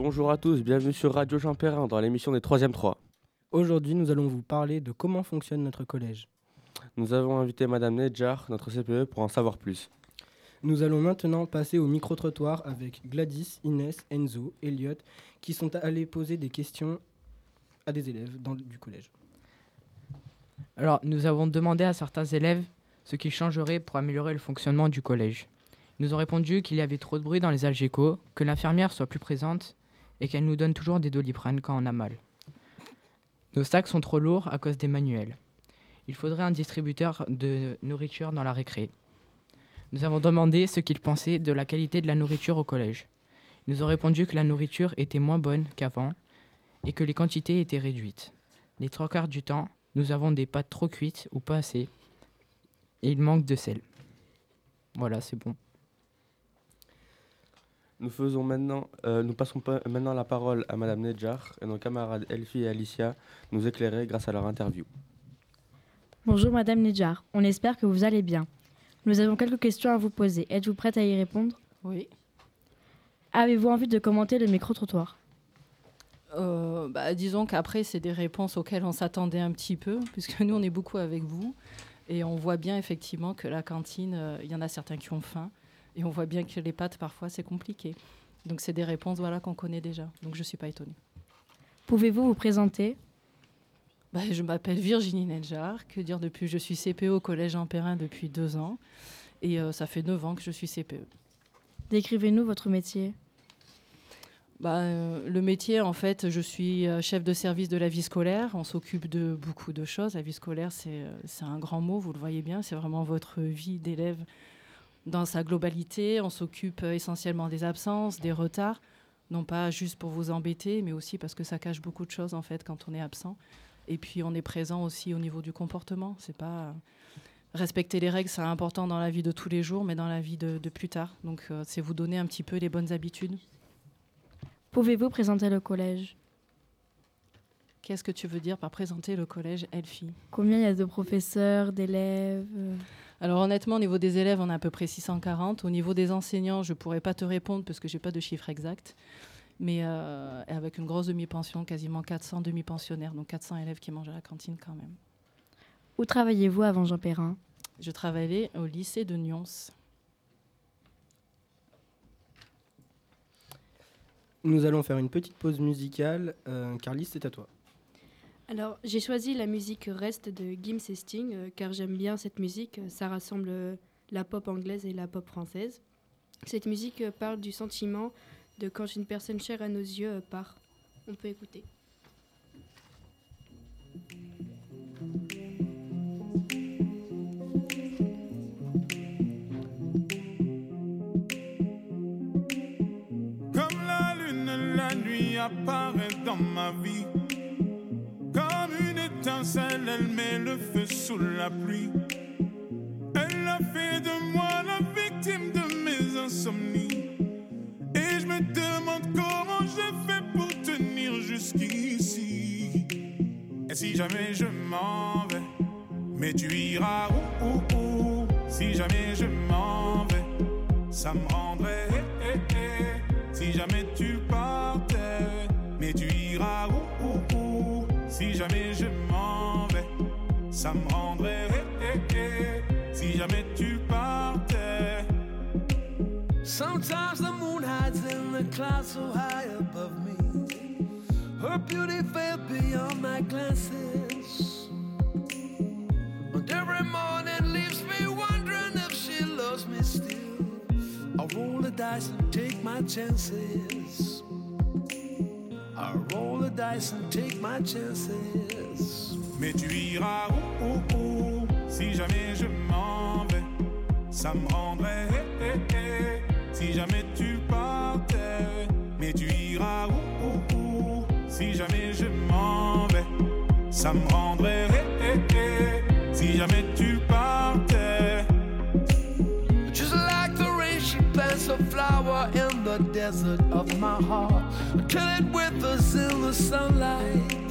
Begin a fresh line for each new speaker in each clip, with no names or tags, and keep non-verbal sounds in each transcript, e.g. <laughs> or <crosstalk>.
Bonjour à tous, bienvenue sur Radio Jean Perrin dans l'émission des 3e 3.
Aujourd'hui, nous allons vous parler de comment fonctionne notre collège.
Nous avons invité Madame Nedjar, notre CPE, pour en savoir plus.
Nous allons maintenant passer au micro-trottoir avec Gladys, Inès, Enzo, Elliot, qui sont allés poser des questions à des élèves dans, du collège.
Alors, nous avons demandé à certains élèves ce qu'ils changeraient pour améliorer le fonctionnement du collège. Ils nous ont répondu qu'il y avait trop de bruit dans les algécos, que l'infirmière soit plus présente et qu'elle nous donne toujours des doliprane quand on a mal. Nos sacs sont trop lourds à cause des manuels. Il faudrait un distributeur de nourriture dans la récré. Nous avons demandé ce qu'ils pensaient de la qualité de la nourriture au collège. Ils nous ont répondu que la nourriture était moins bonne qu'avant et que les quantités étaient réduites. Les trois quarts du temps, nous avons des pâtes trop cuites ou pas assez. Et il manque de sel. Voilà, c'est bon.
Nous, faisons maintenant, euh, nous passons pa- maintenant la parole à Madame Nedjar et nos camarades Elfie et Alicia nous éclairer grâce à leur interview.
Bonjour Madame Nedjar, on espère que vous allez bien. Nous avons quelques questions à vous poser. Êtes-vous prête à y répondre?
Oui.
Avez-vous envie de commenter le micro-trottoir?
Euh, bah, disons qu'après, c'est des réponses auxquelles on s'attendait un petit peu, <laughs> puisque nous, on est beaucoup avec vous. Et on voit bien effectivement que la cantine, euh, il y en a certains qui ont faim. Et on voit bien que les pâtes, parfois, c'est compliqué. Donc, c'est des réponses voilà, qu'on connaît déjà. Donc, je ne suis pas étonnée.
Pouvez-vous vous présenter?
Bah, je m'appelle Virginie Nedjar. Que dire depuis Je suis CPE au Collège en Perrin depuis deux ans. Et euh, ça fait neuf ans que je suis. CPE.
Décrivez-nous votre métier.
Bah, euh, le métier, en fait, je suis euh, chef de service de la vie scolaire. On s'occupe de beaucoup de choses. La vie scolaire, c'est un grand mot, vous le voyez bien. C'est vraiment votre vie d'élève dans sa globalité. On s'occupe euh, essentiellement des absences, des retards. Non pas juste pour vous embêter, mais aussi parce que ça cache beaucoup de choses, en fait, quand on est absent. Et puis, on est présent aussi au niveau du comportement. C'est pas... Respecter les règles, c'est important dans la vie de tous les jours, mais dans la vie de, de plus tard. Donc, euh, c'est vous donner un petit peu les bonnes habitudes.
Pouvez-vous présenter le collège?
Qu'est-ce que tu veux dire par présenter le collège Elfie?
Combien il y a de professeurs, d'élèves? euh,
Alors honnêtement, au niveau des élèves, on a à peu près 640. Au niveau des enseignants, je ne pourrais pas te répondre parce que je n'ai pas de chiffre exact. Mais euh, avec une grosse demi-pension, quasiment 400 demi-pensionnaires, donc 400 élèves qui mangent à la cantine quand même.
Où travailliez-vous avant Jean Perrin?
Je travaillais au lycée de Nyons.
Nous allons faire une petite pause musicale. Euh, Carlis, c'est à toi.
Alors, j'ai choisi la musique Reste de Gims et Sting, euh, car j'aime bien cette musique. Ça rassemble euh, la pop anglaise et la pop française. Cette musique euh, parle du sentiment de quand une personne chère à nos yeux euh, part. On peut écouter.
Comme la lune, la nuit apparaît dans ma vie. Elle met le feu sous la pluie. Elle a fait de moi la victime de mes insomnies. Et je me demande comment je fais pour tenir jusqu'ici. Et si jamais je m'en vais, mais tu iras où, où, où? Si jamais je m'en vais, ça me rendrait. eh, eh, eh. Si jamais tu partais, mais tu iras où, où, où? Si jamais je ça me rendrait. eh, eh, eh. Si jamais tu partais.
Sometimes the moon hides in the clouds so high above me. Her beauty fell beyond my glances. And every morning leaves me wondering if she loves me still. I roll the dice and take my chances. Roll the dice and take my chances.
Mais tu iras où, où, où? Si jamais je m'en vais, ça me rendrait. eh, eh, eh. Si jamais tu partais, mais tu iras où, où, Si jamais je m'en vais, ça me rendrait. Si jamais tu partais.
The desert of my heart. Till it withers in the sunlight.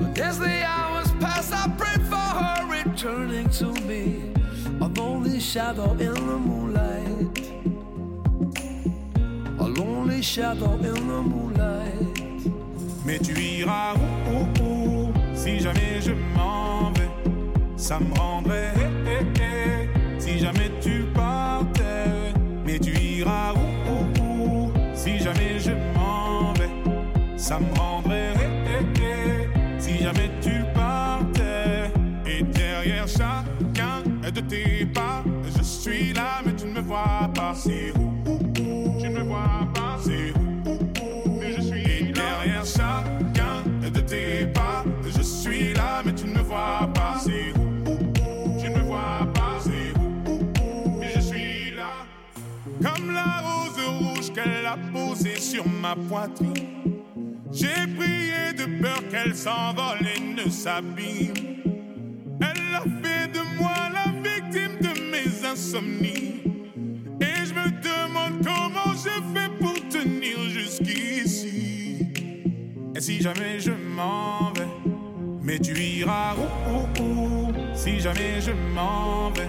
But as the hours pass, I pray for her returning to me. A lonely shadow in the moonlight. A lonely shadow in the moonlight.
Mais tu iras où, où, où? Si jamais je m'en vais. Ça me rendrait eh, eh, eh, si jamais tu partais. Mais tu si jamais je m'en vais. Ça me rendrait si jamais tu partais. Et derrière chacun de tes pas, je suis là, mais tu ne me vois pas. C'est où? Qu'elle a posée sur ma poitrine. J'ai prié de peur qu'elle s'envole et ne s'abîme. Elle a fait de moi la victime de mes insomnies. Et je me demande comment je fais pour tenir jusqu'ici. Et si jamais je m'en vais, mais tu iras où, où, où? Si jamais je m'en vais,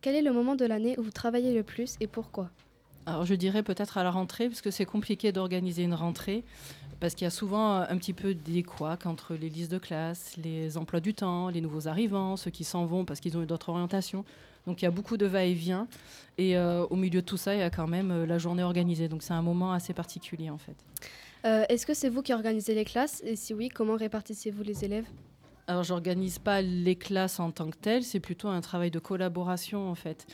quel, est le moment de l'année où vous travaillez le plus et pourquoi?
Alors je dirais peut-être à la rentrée, parce que c'est compliqué d'organiser une rentrée, parce qu'il y a souvent euh, un petit peu des couacs entre les listes de classe, les emplois du temps, les nouveaux arrivants, ceux qui s'en vont parce qu'ils ont eu d'autres orientations. Donc il y a beaucoup de va-et-vient. Et euh, au milieu de tout ça, il y a quand même euh, la journée organisée. Donc c'est un moment assez particulier en fait.
Euh, Est-ce que c'est vous qui organisez les classes? Et si oui, comment répartissez-vous les élèves?
Alors, j'organise pas les classes en tant que telles, c'est plutôt un travail de collaboration en fait.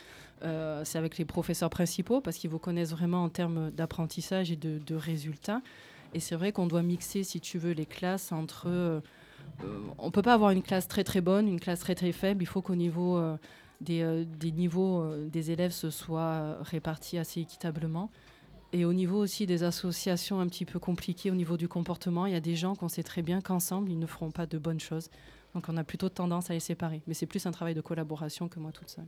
Euh, c'est avec les professeurs principaux parce qu'ils vous connaissent vraiment en termes d'apprentissage et de, résultats. Et c'est vrai qu'on doit mixer, si tu veux, les classes entre. euh, on peut pas avoir une classe très très bonne, une classe très très faible. Il faut qu'au niveau euh, des, euh, des niveaux des élèves se soit répartis assez équitablement. Et au niveau aussi des associations un petit peu compliquées au niveau du comportement, il y a des gens qu'on sait très bien qu'ensemble, ils ne feront pas de bonnes choses. Donc on a plutôt tendance à les séparer. Mais c'est plus un travail de collaboration que moi toute seule.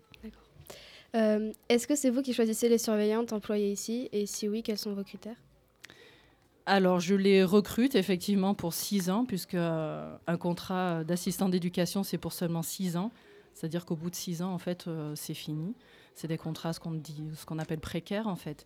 Euh, Est-ce que c'est vous qui choisissez les surveillantes employées ici? Et si oui, quels sont vos critères?
Alors, je les recrute effectivement pour six ans, puisque euh, un contrat d'assistant d'éducation, c'est pour seulement six ans. C'est-à-dire qu'au bout de six ans, en fait, euh, c'est fini. C'est des contrats, ce qu'on dit, ce qu'on appelle précaires, en fait.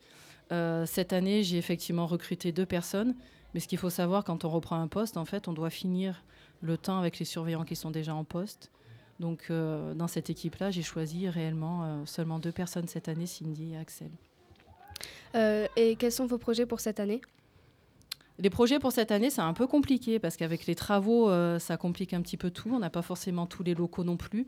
Euh, cette année, j'ai effectivement recruté deux personnes. Mais ce qu'il faut savoir, quand on reprend un poste, en fait, on doit finir le temps avec les surveillants qui sont déjà en poste. Donc, euh, dans cette équipe-là, j'ai choisi réellement euh, seulement deux personnes cette année, Cindy et Axel.
Et quels sont vos projets pour cette année?
Les projets pour cette année, c'est un peu compliqué parce qu'avec les travaux, euh, ça complique un petit peu tout. On n'a pas forcément tous les locaux non plus.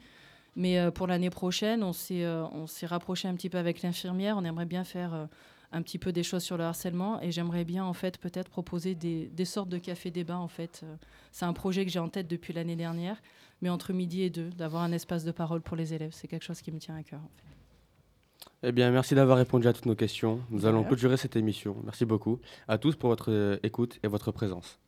Mais euh, pour l'année prochaine, on s'est euh, on s'est rapproché un petit peu avec l'infirmière. On aimerait bien faire euh, un petit peu des choses sur le harcèlement et j'aimerais bien en fait peut-être proposer des, des sortes de café débat en fait. C'est un projet que j'ai en tête depuis l'année dernière, mais entre midi et deux, d'avoir un espace de parole pour les élèves, c'est quelque chose qui me tient à cœur. en fait.
Eh bien, merci d'avoir répondu à toutes nos questions. Nous allons clôturer cette émission. Merci beaucoup à tous pour votre écoute et votre présence.